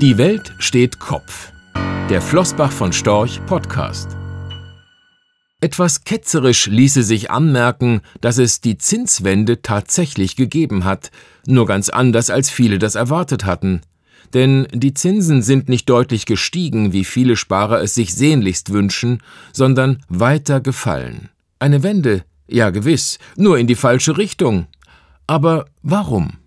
Die Welt steht Kopf. Der Flossbach von Storch Podcast. Etwas ketzerisch ließe sich anmerken, dass es die Zinswende tatsächlich gegeben hat, nur ganz anders als viele das erwartet hatten. Denn die Zinsen sind nicht deutlich gestiegen, wie viele Sparer es sich sehnlichst wünschen, sondern weiter gefallen. Eine Wende, ja gewiss, nur in die falsche Richtung. Aber warum?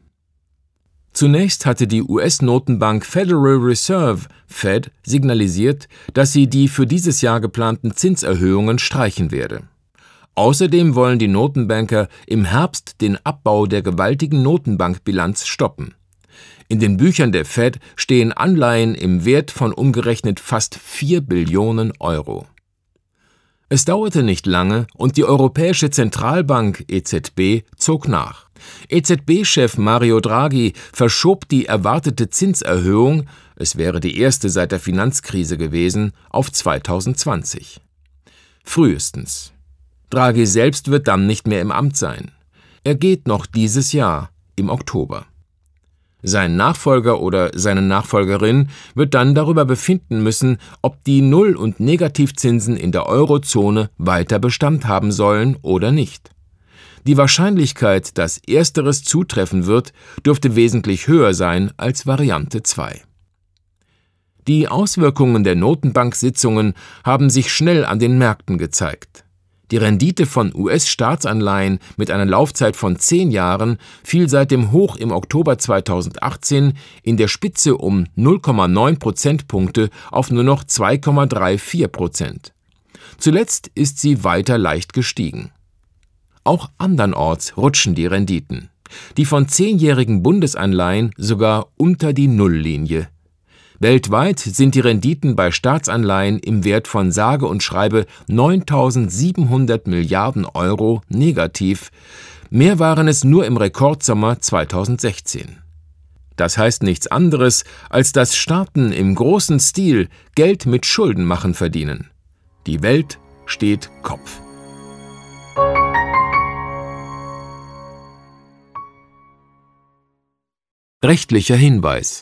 Zunächst hatte die US-Notenbank Federal Reserve Fed signalisiert, dass sie die für dieses Jahr geplanten Zinserhöhungen streichen werde. Außerdem wollen die Notenbanker im Herbst den Abbau der gewaltigen Notenbankbilanz stoppen. In den Büchern der Fed stehen Anleihen im Wert von umgerechnet fast 4 Billionen Euro. Es dauerte nicht lange und die Europäische Zentralbank EZB zog nach. EZB-Chef Mario Draghi verschob die erwartete Zinserhöhung, es wäre die erste seit der Finanzkrise gewesen, auf 2020. Frühestens. Draghi selbst wird dann nicht mehr im Amt sein. Er geht noch dieses Jahr, im Oktober. Sein Nachfolger oder seine Nachfolgerin wird dann darüber befinden müssen, ob die Null- und Negativzinsen in der Eurozone weiter Bestand haben sollen oder nicht. Die Wahrscheinlichkeit, dass ersteres zutreffen wird, dürfte wesentlich höher sein als Variante 2. Die Auswirkungen der Notenbank-Sitzungen haben sich schnell an den Märkten gezeigt. Die Rendite von US-Staatsanleihen mit einer Laufzeit von zehn Jahren fiel seit dem Hoch im Oktober 2018 in der Spitze um 0,9 Prozentpunkte auf nur noch 2,34 Prozent. Zuletzt ist sie weiter leicht gestiegen. Auch andernorts rutschen die Renditen. Die von zehnjährigen Bundesanleihen sogar unter die Nulllinie. Weltweit sind die Renditen bei Staatsanleihen im Wert von sage und schreibe 9.700 Milliarden Euro negativ. Mehr waren es nur im Rekordsommer 2016. Das heißt nichts anderes, als dass Staaten im großen Stil Geld mit Schuldenmachen verdienen. Die Welt steht Kopf. Rechtlicher Hinweis.